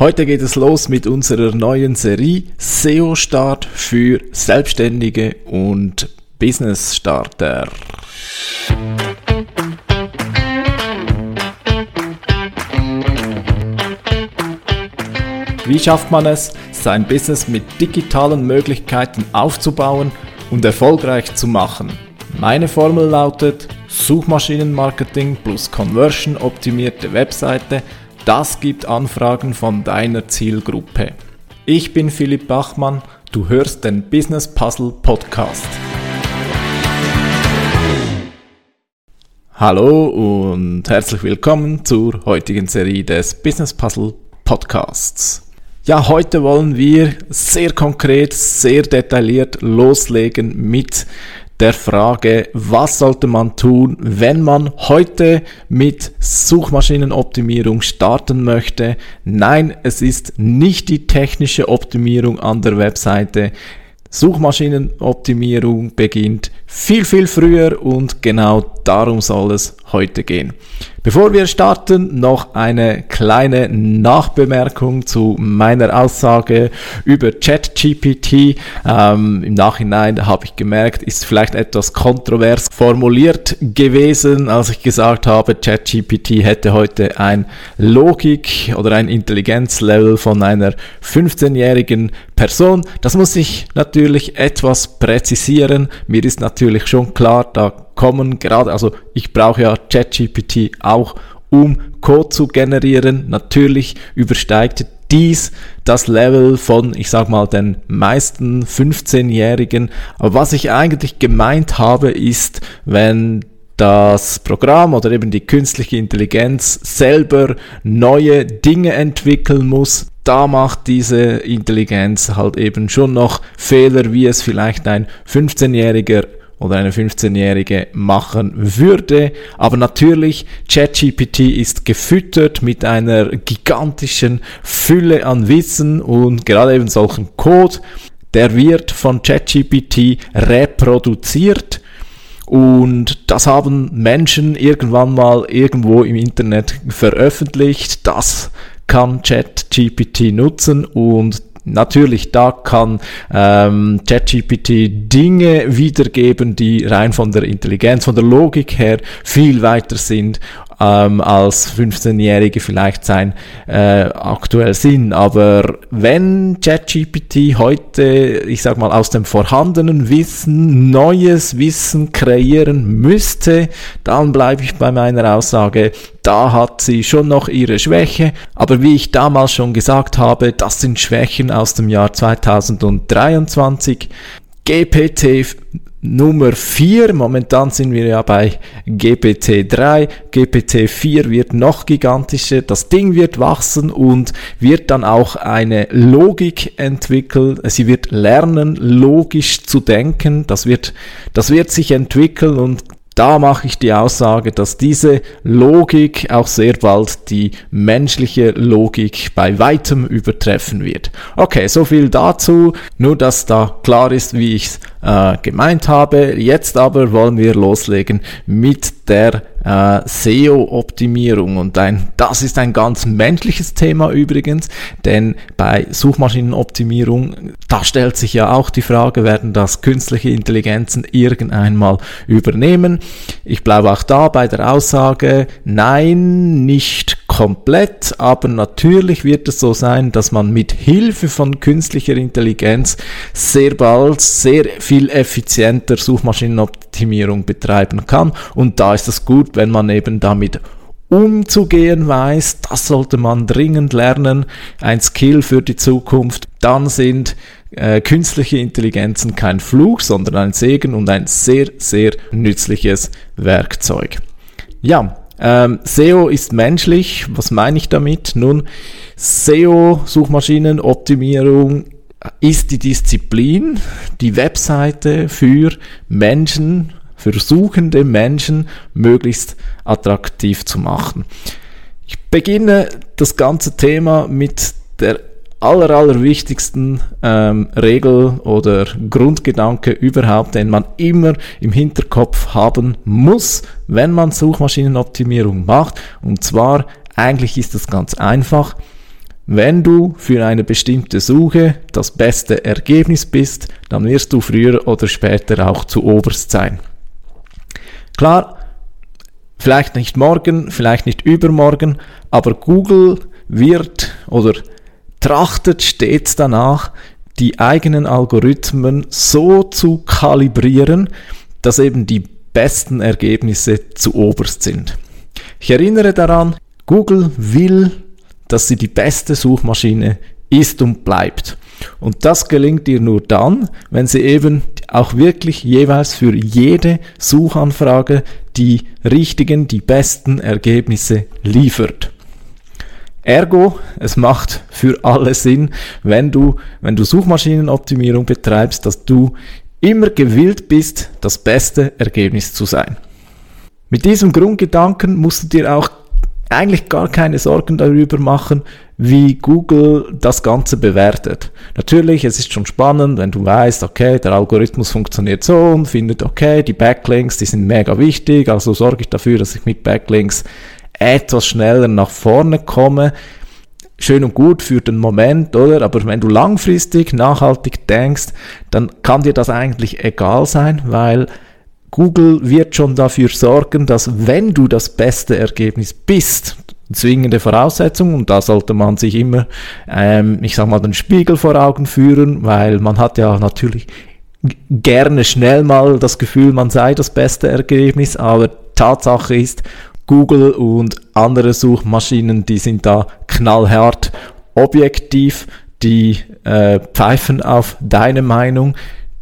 Heute geht es los mit unserer neuen Serie SEO Start für Selbstständige und Business Starter. Wie schafft man es, sein Business mit digitalen Möglichkeiten aufzubauen und erfolgreich zu machen? Meine Formel lautet Suchmaschinenmarketing plus Conversion optimierte Webseite das gibt Anfragen von deiner Zielgruppe. Ich bin Philipp Bachmann, du hörst den Business Puzzle Podcast. Hallo und herzlich willkommen zur heutigen Serie des Business Puzzle Podcasts. Ja, heute wollen wir sehr konkret, sehr detailliert loslegen mit der Frage, was sollte man tun, wenn man heute mit Suchmaschinenoptimierung starten möchte. Nein, es ist nicht die technische Optimierung an der Webseite. Suchmaschinenoptimierung beginnt viel, viel früher und genau darum soll es heute gehen. Bevor wir starten, noch eine kleine Nachbemerkung zu meiner Aussage über ChatGPT. Ähm, Im Nachhinein habe ich gemerkt, ist vielleicht etwas kontrovers formuliert gewesen, als ich gesagt habe, ChatGPT hätte heute ein Logik oder ein Intelligenzlevel von einer 15-jährigen Person. Das muss ich natürlich etwas präzisieren. Mir ist natürlich schon klar, da kommen gerade, also ich brauche ja ChatGPT auch, um Code zu generieren. Natürlich übersteigt dies das Level von, ich sag mal, den meisten 15-Jährigen. Aber was ich eigentlich gemeint habe, ist, wenn das Programm oder eben die künstliche Intelligenz selber neue Dinge entwickeln muss, da macht diese Intelligenz halt eben schon noch Fehler, wie es vielleicht ein 15-Jähriger oder eine 15-Jährige machen würde. Aber natürlich, ChatGPT ist gefüttert mit einer gigantischen Fülle an Wissen und gerade eben solchen Code, der wird von ChatGPT reproduziert. Und das haben Menschen irgendwann mal irgendwo im Internet veröffentlicht. Das kann ChatGPT nutzen und Natürlich, da kann ähm, ChatGPT Dinge wiedergeben, die rein von der Intelligenz, von der Logik her viel weiter sind ähm, als 15-Jährige vielleicht sein äh, aktuell sind. Aber wenn ChatGPT heute, ich sag mal, aus dem vorhandenen Wissen neues Wissen kreieren müsste, dann bleibe ich bei meiner Aussage, da hat sie schon noch ihre Schwäche, aber wie ich damals schon gesagt habe, das sind Schwächen aus dem Jahr 2023. GPT Nummer 4, momentan sind wir ja bei GPT 3, GPT 4 wird noch gigantischer, das Ding wird wachsen und wird dann auch eine Logik entwickeln, sie wird lernen, logisch zu denken, das wird, das wird sich entwickeln und da mache ich die Aussage, dass diese Logik auch sehr bald die menschliche Logik bei weitem übertreffen wird. Okay, so viel dazu. Nur, dass da klar ist, wie ich es äh, gemeint habe. Jetzt aber wollen wir loslegen mit der äh, SEO-Optimierung. Und ein, das ist ein ganz menschliches Thema übrigens, denn bei Suchmaschinenoptimierung, da stellt sich ja auch die Frage, werden das künstliche Intelligenzen irgendeinmal übernehmen? Ich bleibe auch da bei der Aussage, nein, nicht komplett, aber natürlich wird es so sein, dass man mit Hilfe von künstlicher Intelligenz sehr bald sehr viel effizienter Suchmaschinenoptimierung betreiben kann. Und da ist es gut, wenn man eben damit umzugehen weiß, das sollte man dringend lernen, ein Skill für die Zukunft, dann sind äh, künstliche Intelligenzen kein Fluch, sondern ein Segen und ein sehr, sehr nützliches Werkzeug. Ja, ähm, SEO ist menschlich. Was meine ich damit? Nun, SEO, Suchmaschinenoptimierung, ist die Disziplin, die Webseite für Menschen, für suchende Menschen möglichst attraktiv zu machen. Ich beginne das ganze Thema mit der aller, aller wichtigsten ähm, Regel oder Grundgedanke überhaupt, den man immer im Hinterkopf haben muss, wenn man Suchmaschinenoptimierung macht. Und zwar, eigentlich ist es ganz einfach. wenn du für eine bestimmte Suche das beste Ergebnis bist, dann wirst du früher oder später auch zu oberst sein. Klar, vielleicht nicht morgen, vielleicht nicht übermorgen, aber Google wird oder trachtet stets danach, die eigenen Algorithmen so zu kalibrieren, dass eben die besten Ergebnisse zu oberst sind. Ich erinnere daran, Google will, dass sie die beste Suchmaschine ist und bleibt. Und das gelingt ihr nur dann, wenn sie eben auch wirklich jeweils für jede Suchanfrage die richtigen, die besten Ergebnisse liefert. Ergo, es macht für alle Sinn, wenn du, wenn du Suchmaschinenoptimierung betreibst, dass du immer gewillt bist, das beste Ergebnis zu sein. Mit diesem Grundgedanken musst du dir auch eigentlich gar keine Sorgen darüber machen, wie Google das Ganze bewertet. Natürlich, es ist schon spannend, wenn du weißt, okay, der Algorithmus funktioniert so und findet, okay, die Backlinks, die sind mega wichtig, also sorge ich dafür, dass ich mit Backlinks etwas schneller nach vorne komme. Schön und gut für den Moment, oder? Aber wenn du langfristig, nachhaltig denkst, dann kann dir das eigentlich egal sein, weil Google wird schon dafür sorgen, dass wenn du das beste Ergebnis bist, zwingende Voraussetzung und da sollte man sich immer, ähm, ich sag mal, den Spiegel vor Augen führen, weil man hat ja natürlich gerne schnell mal das Gefühl, man sei das beste Ergebnis, aber Tatsache ist, Google und andere Suchmaschinen, die sind da knallhart. Objektiv, die äh, pfeifen auf deine Meinung,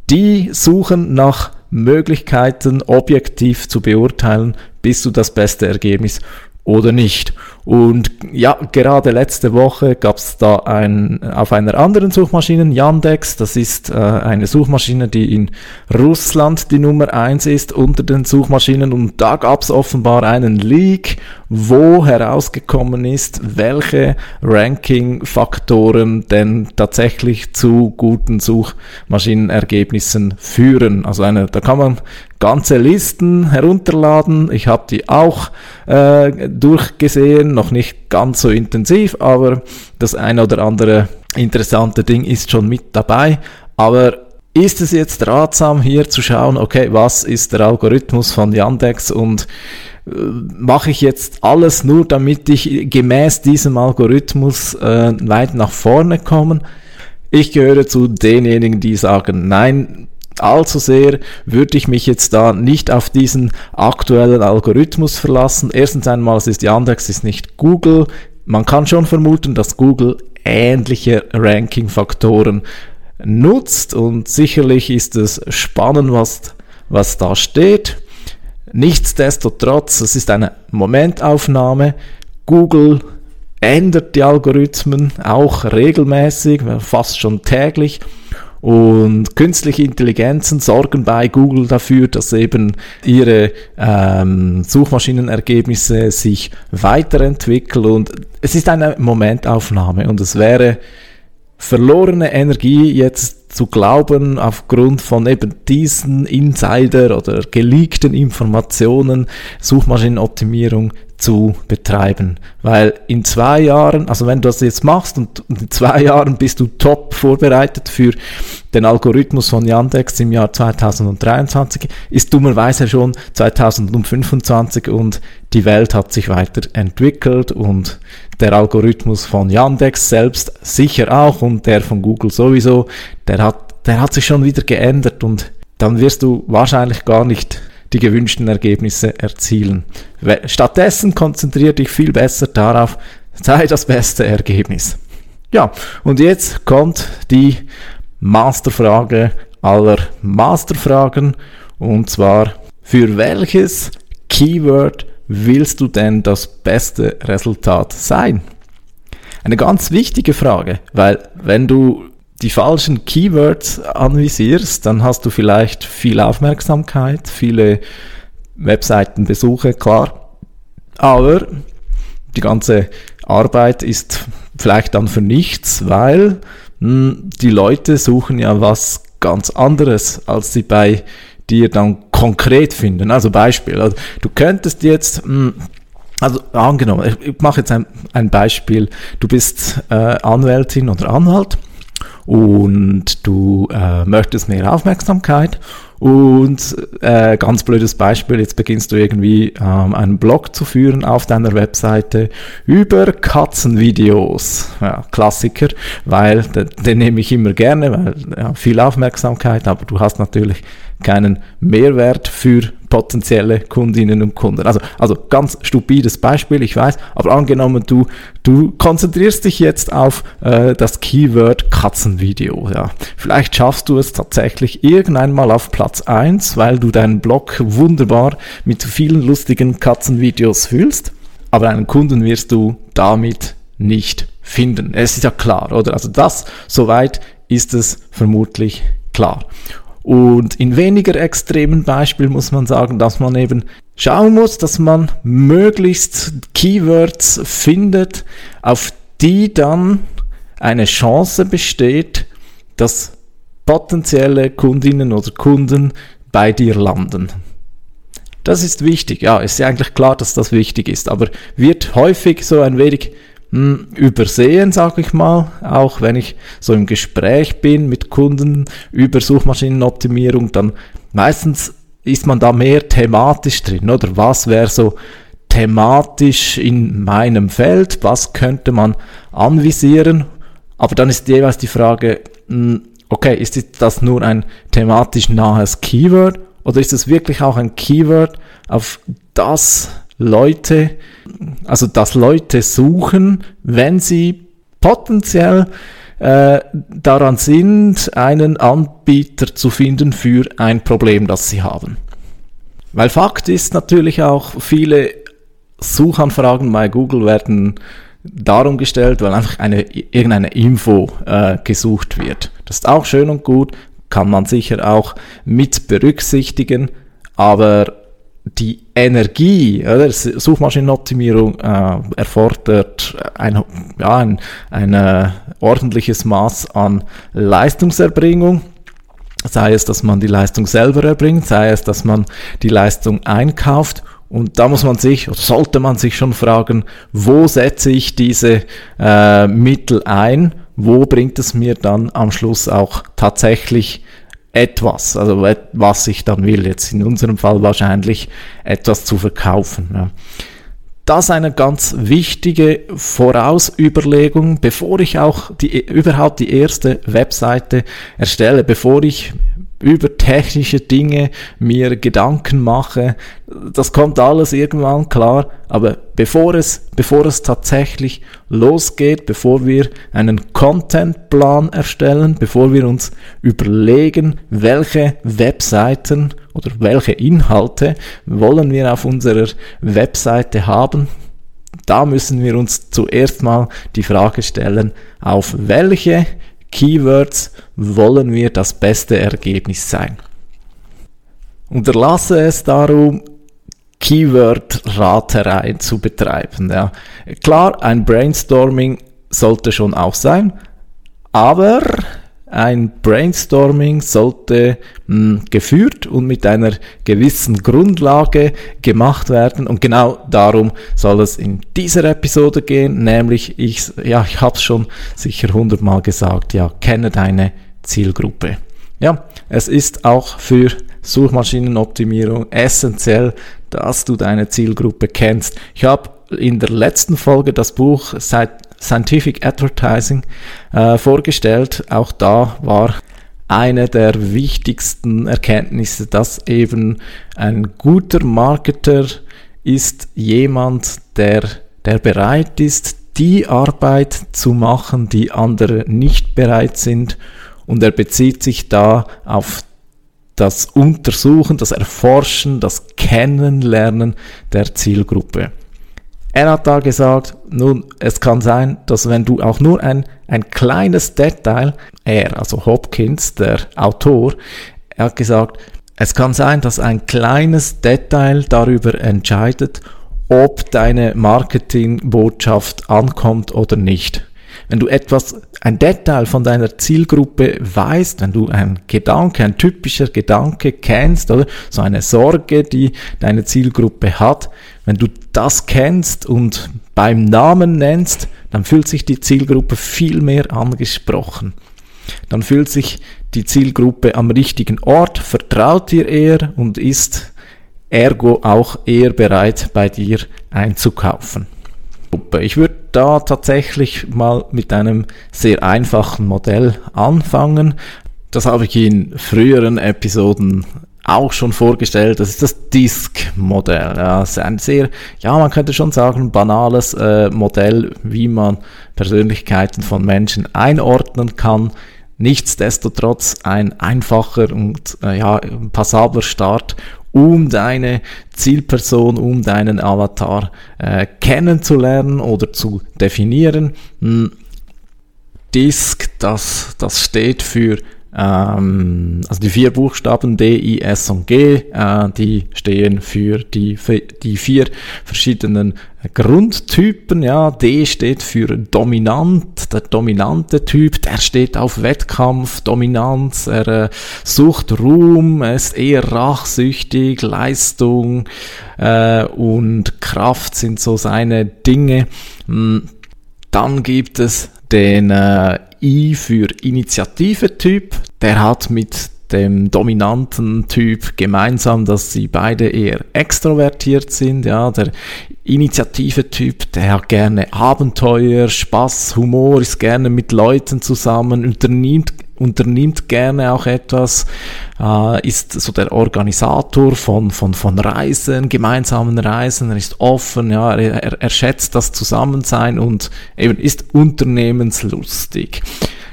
die suchen nach Möglichkeiten objektiv zu beurteilen, bis du das beste Ergebnis oder nicht. Und ja, gerade letzte Woche gab es da ein, auf einer anderen Suchmaschine, Yandex, das ist äh, eine Suchmaschine, die in Russland die Nummer eins ist unter den Suchmaschinen und da gab es offenbar einen Leak, wo herausgekommen ist, welche Ranking-Faktoren denn tatsächlich zu guten Suchmaschinenergebnissen führen. Also eine, da kann man ganze Listen herunterladen. Ich habe die auch äh, durchgesehen, noch nicht ganz so intensiv, aber das eine oder andere interessante Ding ist schon mit dabei. Aber ist es jetzt ratsam hier zu schauen, okay, was ist der Algorithmus von Yandex und äh, mache ich jetzt alles nur, damit ich gemäß diesem Algorithmus äh, weit nach vorne komme? Ich gehöre zu denjenigen, die sagen, nein, allzu sehr würde ich mich jetzt da nicht auf diesen aktuellen Algorithmus verlassen. Erstens einmal, es ist Yandex, ist nicht Google. Man kann schon vermuten, dass Google ähnliche Ranking-Faktoren nutzt und sicherlich ist es spannend, was, was da steht. Nichtsdestotrotz, es ist eine Momentaufnahme. Google ändert die Algorithmen auch regelmäßig, fast schon täglich. Und künstliche Intelligenzen sorgen bei Google dafür, dass eben ihre ähm, Suchmaschinenergebnisse sich weiterentwickeln. Und es ist eine Momentaufnahme und es wäre verlorene Energie jetzt zu glauben, aufgrund von eben diesen Insider oder geleakten Informationen Suchmaschinenoptimierung zu betreiben. Weil in zwei Jahren, also wenn du das jetzt machst und in zwei Jahren bist du top vorbereitet für den Algorithmus von Yandex im Jahr 2023, ist dummerweise schon 2025 und die Welt hat sich weiterentwickelt und der Algorithmus von Yandex selbst sicher auch und der von Google sowieso, der hat, der hat sich schon wieder geändert und dann wirst du wahrscheinlich gar nicht die gewünschten Ergebnisse erzielen. Stattdessen konzentriere dich viel besser darauf, sei das beste Ergebnis. Ja, und jetzt kommt die Masterfrage aller Masterfragen und zwar, für welches Keyword willst du denn das beste Resultat sein? Eine ganz wichtige Frage, weil wenn du die falschen Keywords anvisierst, dann hast du vielleicht viel Aufmerksamkeit, viele Webseitenbesuche, klar. Aber die ganze Arbeit ist vielleicht dann für nichts, weil mh, hm, die Leute suchen ja was ganz anderes, als sie bei dir dann konkret finden. Also Beispiel, also du könntest jetzt mh, hm, also angenommen, ich mache jetzt ein, ein Beispiel. Du bist äh, Anwältin oder Anwalt und du äh, möchtest mehr Aufmerksamkeit und äh, ganz blödes Beispiel, jetzt beginnst du irgendwie ähm, einen Blog zu führen auf deiner Webseite über Katzenvideos. Ja, Klassiker, weil den, den nehme ich immer gerne, weil ja, viel Aufmerksamkeit, aber du hast natürlich keinen Mehrwert für potenzielle Kundinnen und Kunden. Also, also ganz stupides Beispiel, ich weiß, aber angenommen, du, du konzentrierst dich jetzt auf äh, das Keyword Katzenvideo. Ja. Vielleicht schaffst du es tatsächlich irgendwann mal auf Platz eins, weil du deinen Blog wunderbar mit vielen lustigen Katzenvideos fühlst, aber einen Kunden wirst du damit nicht finden. Es ist ja klar, oder? Also das, soweit ist es vermutlich klar. Und in weniger extremen Beispielen muss man sagen, dass man eben schauen muss, dass man möglichst Keywords findet, auf die dann eine Chance besteht, dass potenzielle Kundinnen oder Kunden bei dir landen. Das ist wichtig. Ja, ist ja eigentlich klar, dass das wichtig ist, aber wird häufig so ein wenig übersehen, sage ich mal, auch wenn ich so im Gespräch bin mit Kunden über Suchmaschinenoptimierung, dann meistens ist man da mehr thematisch drin, oder? Was wäre so thematisch in meinem Feld, was könnte man anvisieren, aber dann ist jeweils die Frage, hm, okay, ist das nur ein thematisch nahes Keyword oder ist es wirklich auch ein Keyword, auf das Leute, also dass Leute suchen, wenn sie potenziell äh, daran sind, einen Anbieter zu finden für ein Problem, das sie haben. Weil Fakt ist natürlich auch, viele Suchanfragen bei Google werden darum gestellt, weil einfach eine, irgendeine Info äh, gesucht wird. Das ist auch schön und gut, kann man sicher auch mit berücksichtigen, aber die Energie, oder? Suchmaschinenoptimierung äh, erfordert ein, ja, ein, ein äh, ordentliches Maß an Leistungserbringung. Sei es, dass man die Leistung selber erbringt, sei es, dass man die Leistung einkauft. Und da muss man sich, sollte man sich schon fragen, wo setze ich diese äh, Mittel ein? Wo bringt es mir dann am Schluss auch tatsächlich etwas, also was ich dann will. Jetzt in unserem Fall wahrscheinlich etwas zu verkaufen. Ja. Das eine ganz wichtige Vorausüberlegung, bevor ich auch die, überhaupt die erste Webseite erstelle, bevor ich über technische Dinge mir Gedanken mache. Das kommt alles irgendwann klar, aber bevor es, bevor es tatsächlich losgeht, bevor wir einen Contentplan erstellen, bevor wir uns überlegen, welche Webseiten oder welche Inhalte wollen wir auf unserer Webseite haben, da müssen wir uns zuerst mal die Frage stellen, auf welche Keywords wollen wir das beste Ergebnis sein. Unterlasse es darum, Keyword-Raterei zu betreiben. Ja. Klar, ein Brainstorming sollte schon auch sein, aber ein Brainstorming sollte mh, hm, geführt und mit einer gewissen Grundlage gemacht werden und genau darum soll es in dieser Episode gehen, nämlich ich ja, ich habe es schon sicher hundertmal gesagt, ja, kenne deine Zielgruppe. Ja, es ist auch für Suchmaschinenoptimierung essentiell, dass du deine Zielgruppe kennst. Ich habe in der letzten Folge das Buch seit Scientific Advertising äh, vorgestellt. Auch da war eine der wichtigsten Erkenntnisse, dass eben ein guter Marketer ist jemand, der, der bereit ist, die Arbeit zu machen, die andere nicht bereit sind. Und er bezieht sich da auf das Untersuchen, das Erforschen, das Kennenlernen der Zielgruppe. Er hat da gesagt, nun, es kann sein, dass wenn du auch nur ein, ein kleines Detail, er, also Hopkins, der Autor, er hat gesagt, es kann sein, dass ein kleines Detail darüber entscheidet, ob deine Marketingbotschaft ankommt oder nicht. Wenn du etwas, ein Detail von deiner Zielgruppe weißt, wenn du ein Gedanke, ein typischer Gedanke kennst, oder so eine Sorge, die deine Zielgruppe hat, wenn du das kennst und beim Namen nennst, dann fühlt sich die Zielgruppe viel mehr angesprochen. Dann fühlt sich die Zielgruppe am richtigen Ort, vertraut dir eher und ist ergo auch eher bereit, bei dir einzukaufen. Ich würde da tatsächlich mal mit einem sehr einfachen Modell anfangen. Das habe ich in früheren Episoden auch schon vorgestellt. Das ist das Disk-Modell. Ja, das ist ein sehr, ja, man könnte schon sagen, banales äh, Modell, wie man Persönlichkeiten von Menschen einordnen kann. Nichtsdestotrotz ein einfacher und äh, ja, passabler Start, um deine Zielperson, um deinen Avatar äh, kennenzulernen oder zu definieren. Hm. Disk, das, das steht für ähm, also die vier Buchstaben D, I, S und G, äh, die stehen für die, für die vier verschiedenen Grundtypen. Ja, D steht für dominant, der dominante Typ, der steht auf Wettkampf, Dominanz, er äh, sucht Ruhm, er ist eher rachsüchtig, Leistung äh, und Kraft sind so seine Dinge. Hm, dann gibt es den äh, I für Initiative-Typ. Der hat mit dem dominanten Typ gemeinsam, dass sie beide eher extrovertiert sind. Ja, der Initiative-Typ, der hat gerne Abenteuer, Spaß, Humor, ist gerne mit Leuten zusammen, unternimmt unternimmt gerne auch etwas, äh, ist so der Organisator von, von, von Reisen, gemeinsamen Reisen, er ist offen, ja, er, er schätzt das Zusammensein und eben ist unternehmenslustig.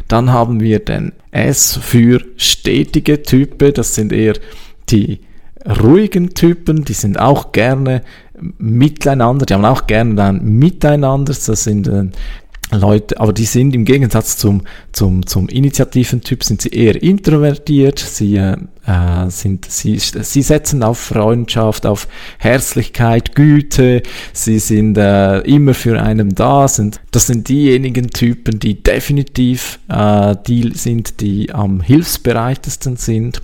Dann haben wir den S für stetige Typen, das sind eher die ruhigen Typen, die sind auch gerne miteinander, die haben auch gerne dann miteinander, das sind äh, Leute, aber die sind im Gegensatz zum, zum, zum Initiativentyp sind sie eher introvertiert, sie, äh, sind, sie, sie setzen auf Freundschaft, auf Herzlichkeit, Güte, sie sind äh, immer für einen da, sind, das sind diejenigen Typen, die definitiv äh, die sind, die am hilfsbereitesten sind.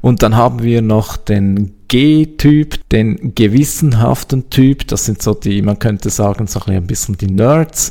Und dann haben wir noch den G-Typ, den gewissenhaften Typ, das sind so die, man könnte sagen, so ein bisschen die Nerds,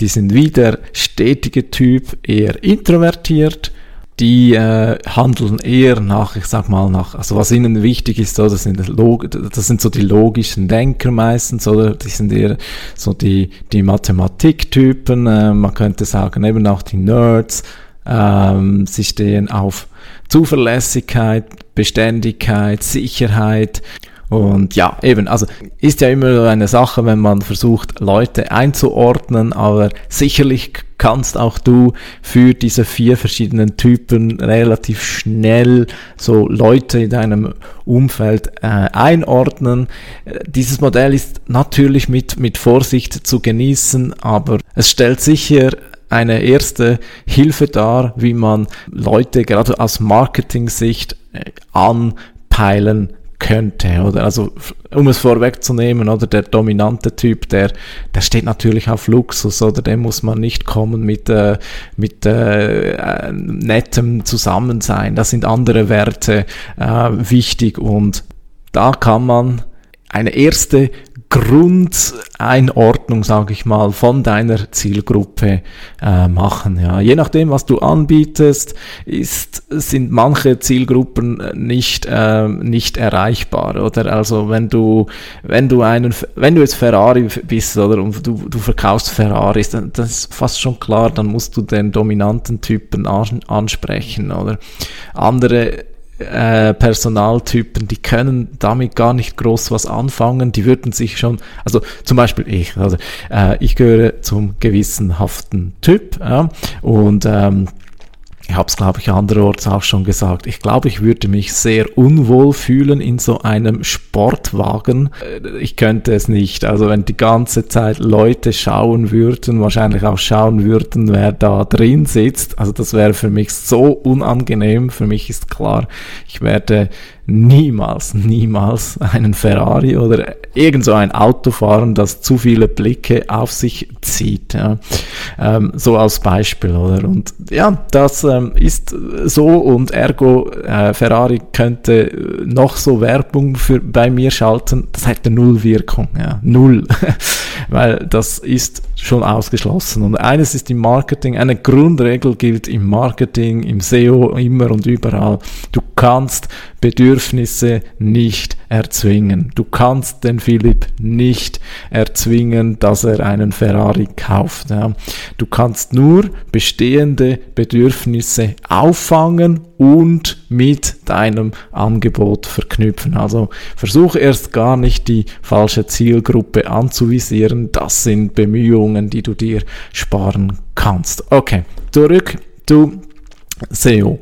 die sind wieder stetige Typ, eher introvertiert, die äh, handeln eher nach, ich sag mal, nach, also was ihnen wichtig ist, oder, das sind, das sind so die logischen Denker meistens, oder? Die sind eher so die, die Mathematiktypen, äh, man könnte sagen, eben auch die Nerds, ähm, sie stehen auf Zuverlässigkeit, Beständigkeit, Sicherheit. Und ja, eben, also ist ja immer eine Sache, wenn man versucht, Leute einzuordnen, aber sicherlich kannst auch du für diese vier verschiedenen Typen relativ schnell so Leute in deinem Umfeld äh, einordnen. Dieses Modell ist natürlich mit, mit Vorsicht zu genießen, aber es stellt sicher eine erste Hilfe dar, wie man Leute gerade aus Marketing-Sicht äh, anpeilen könnte, oder? Also, um es vorwegzunehmen, oder? Der dominante Typ, der, der steht natürlich auf Luxus, oder? Dem muss man nicht kommen mit, äh, mit äh, äh nettem Zusammensein. Da sind andere Werte äh, wichtig und da kann man eine erste Grundeinordnung, sage ich mal, von deiner Zielgruppe äh, machen. Ja. Je nachdem, was du anbietest, ist, sind manche Zielgruppen nicht, äh, nicht erreichbar. Oder also wenn du, wenn du einen, wenn du jetzt Ferrari bist oder und du, du verkaufst Ferraris, dann das ist fast schon klar, dann musst du den dominanten Typen ansprechen. Oder andere äh, Personaltypen, die können damit gar nicht groß was anfangen, die würden sich schon, also zum Beispiel ich, also äh, ich gehöre zum gewissenhaften Typ ja, und ähm, ich habe es, glaube ich, andererorts auch schon gesagt. Ich glaube, ich würde mich sehr unwohl fühlen in so einem Sportwagen. Äh, ich könnte es nicht. Also wenn die ganze Zeit Leute schauen würden, wahrscheinlich auch schauen würden, wer da drin sitzt. Also das wäre für mich so unangenehm. Für mich ist klar, ich werde niemals, niemals einen Ferrari oder irgend so ein Auto fahren, das zu viele Blicke auf sich zieht. Ja. Ähm, so als Beispiel, oder? Und ja, das ähm, ist so und ergo äh, Ferrari könnte noch so Werbung für bei mir schalten, das hätte null Wirkung, ja, null, weil das ist schon ausgeschlossen. Und eines ist im Marketing, eine Grundregel gilt im Marketing, im SEO immer und überall. Du kannst Bedürfnisse nicht erzwingen. Du kannst den Philipp nicht erzwingen, dass er einen Ferrari kauft. Ja. Du kannst nur bestehende Bedürfnisse auffangen und mit deinem Angebot verknüpfen. Also versuche erst gar nicht die falsche Zielgruppe anzuvisieren. Das sind Bemühungen, die du dir sparen kannst. Okay, zurück zu SEO.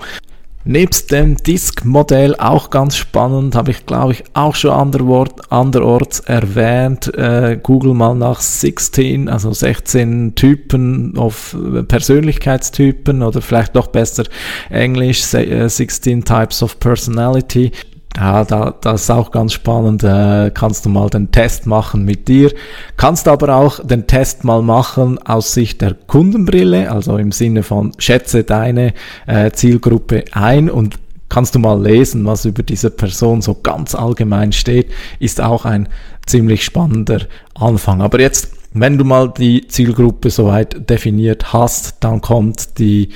Nebst dem Disk-Modell auch ganz spannend, habe ich glaube ich auch schon anderwort, anderorts erwähnt. Äh, Google mal nach 16, also 16 Typen of Persönlichkeitstypen oder vielleicht noch besser Englisch 16 äh, Types of Personality. Ja, da, das ist auch ganz spannend. Äh, kannst du mal den Test machen mit dir. Kannst aber auch den Test mal machen aus Sicht der Kundenbrille, also im Sinne von schätze deine äh, Zielgruppe ein und kannst du mal lesen, was über diese Person so ganz allgemein steht, ist auch ein ziemlich spannender Anfang. Aber jetzt, wenn du mal die Zielgruppe soweit definiert hast, dann kommt die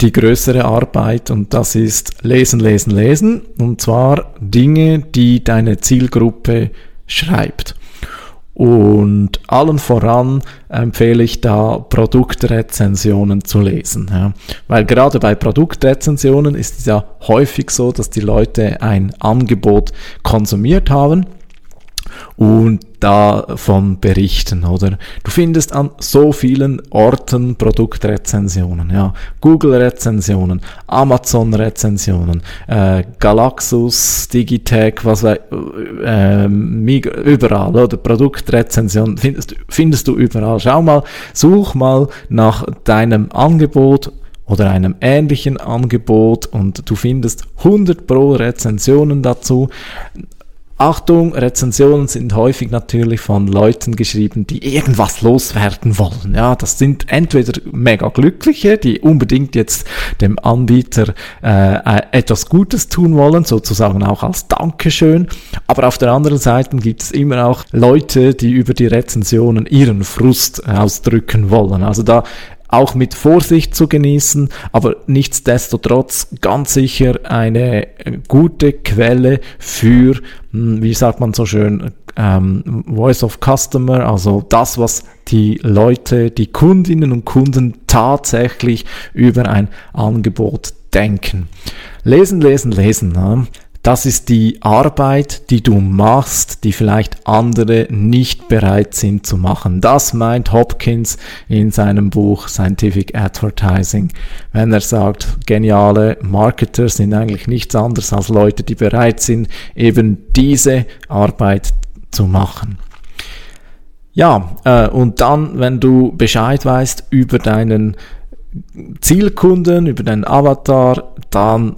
die größere Arbeit und das ist lesen, lesen, lesen und zwar Dinge, die deine Zielgruppe schreibt. Und allen voran empfehle ich da Produktrezensionen zu lesen. Ja. Weil gerade bei Produktrezensionen ist es ja häufig so, dass die Leute ein Angebot konsumiert haben und davon berichten, oder? Du findest an so vielen Orten Produktrezensionen, ja. Google-Rezensionen, Amazon-Rezensionen, äh, Galaxus, Digitech, was weiß, äh, überall, oder? Produktrezensionen findest, findest du überall. Schau mal, such mal nach deinem Angebot oder einem ähnlichen Angebot und du findest 100 pro Rezensionen dazu. Achtung, Rezensionen sind häufig natürlich von Leuten geschrieben, die irgendwas loswerden wollen. Ja, das sind entweder mega glückliche, die unbedingt jetzt dem Anbieter äh, etwas Gutes tun wollen, sozusagen auch als Dankeschön. Aber auf der anderen Seite gibt es immer auch Leute, die über die Rezensionen ihren Frust ausdrücken wollen. Also da auch mit Vorsicht zu genießen, aber nichtsdestotrotz ganz sicher eine gute Quelle für, hm, wie sagt man so schön, ähm, Voice of Customer, also das, was die Leute, die Kundinnen und Kunden tatsächlich über ein Angebot denken. Lesen, lesen, lesen. Ne? Das ist die Arbeit, die du machst, die vielleicht andere nicht bereit sind zu machen. Das meint Hopkins in seinem Buch Scientific Advertising, wenn er sagt, geniale Marketer sind eigentlich nichts anderes als Leute, die bereit sind, eben diese Arbeit zu machen. Ja, äh, und dann, wenn du Bescheid weißt über deinen Zielkunden, über deinen Avatar, dann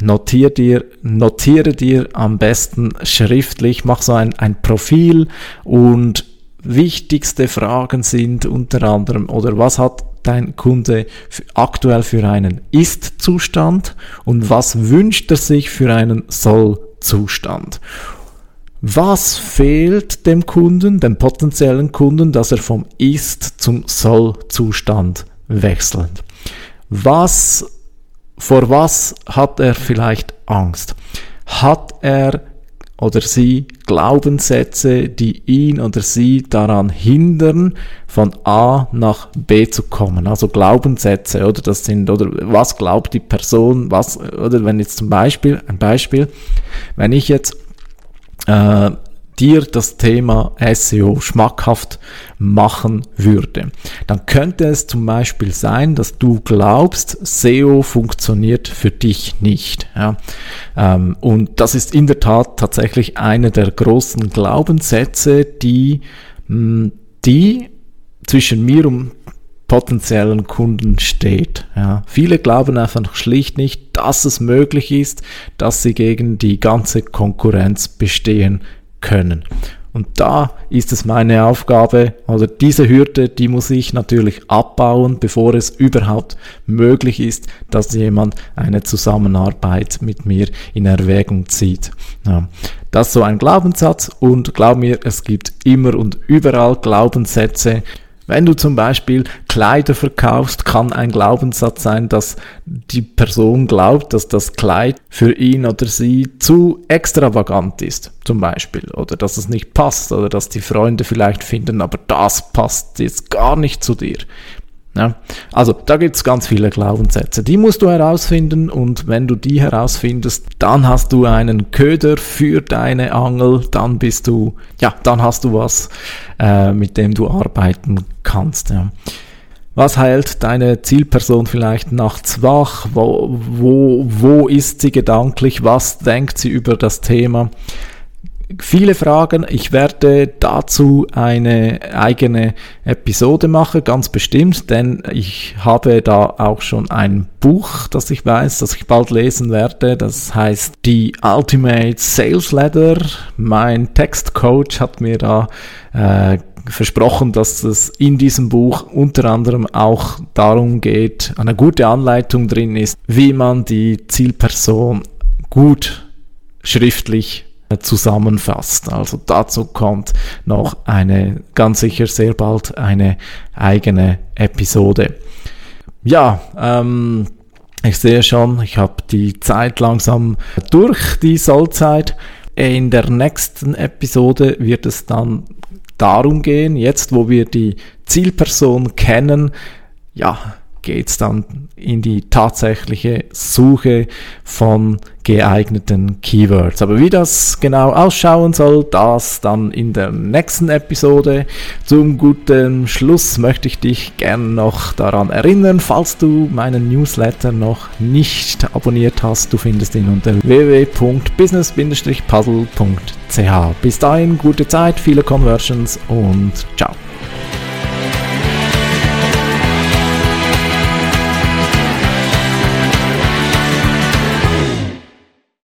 notier dir, notiere dir am besten schriftlich, mach so ein, ein Profil und wichtigste Fragen sind unter anderem, oder was hat dein Kunde aktuell für einen Ist-Zustand und was wünscht er sich für einen Soll-Zustand? Was fehlt dem Kunden, dem potenziellen Kunden, dass er vom Ist zum Soll-Zustand wechselt? Was vor was hat er vielleicht Angst? Hat er oder sie Glaubenssätze, die ihn oder sie daran hindern, von A nach B zu kommen. Also Glaubenssätze, oder das sind, oder was glaubt die Person, was, oder wenn jetzt zum Beispiel, ein Beispiel, wenn ich jetzt äh, dir das Thema SEO schmackhaft machen würde, dann könnte es zum Beispiel sein, dass du glaubst, SEO funktioniert für dich nicht. Ja? Ähm, und das ist in der Tat tatsächlich einer der großen Glaubenssätze, die, hm, die zwischen mir und potenziellen Kunden steht. Ja. Viele glauben einfach schlicht nicht, dass es möglich ist, dass sie gegen die ganze Konkurrenz bestehen können. Und da ist es meine Aufgabe, also diese Hürde, die muss ich natürlich abbauen, bevor es überhaupt möglich ist, dass jemand eine Zusammenarbeit mit mir in Erwägung zieht. Ja, das ist so ein Glaubenssatz und glaub mir, es gibt immer und überall Glaubenssätze, wenn du zum Beispiel Kleider verkaufst, kann ein Glaubenssatz sein, dass die Person glaubt, dass das Kleid für ihn oder sie zu extravagant ist, zum Beispiel, oder dass es nicht passt, oder dass die Freunde vielleicht finden, aber das passt jetzt gar nicht zu dir. Ja, also da gibt es ganz viele Glaubenssätze. Die musst du herausfinden und wenn du die herausfindest, dann hast du einen Köder für deine Angel, dann bist du, ja, dann hast du was, äh, mit dem du arbeiten kannst. Ja. Was heilt deine Zielperson vielleicht nachts wach? Wo, wo, wo ist sie gedanklich? Was denkt sie über das Thema? Viele Fragen. Ich werde dazu eine eigene Episode machen, ganz bestimmt, denn ich habe da auch schon ein Buch, das ich weiß, das ich bald lesen werde. Das heißt die Ultimate Sales Ladder. Mein Textcoach hat mir da äh, versprochen, dass es in diesem Buch unter anderem auch darum geht, eine gute Anleitung drin ist, wie man die Zielperson gut schriftlich zusammenfasst. Also dazu kommt noch eine, ganz sicher sehr bald eine eigene Episode. Ja, ähm, ich sehe schon, ich habe die Zeit langsam durch, die Sollzeit. In der nächsten Episode wird es dann darum gehen, jetzt wo wir die Zielperson kennen, ja, geht's dann in die tatsächliche Suche von geeigneten Keywords. Aber wie das genau ausschauen soll, das dann in der nächsten Episode. Zum guten Schluss möchte ich dich gerne noch daran erinnern, falls du meinen Newsletter noch nicht abonniert hast, du findest ihn unter www.business-puzzle.ch. Bis dahin, gute Zeit, viele Conversions und ciao.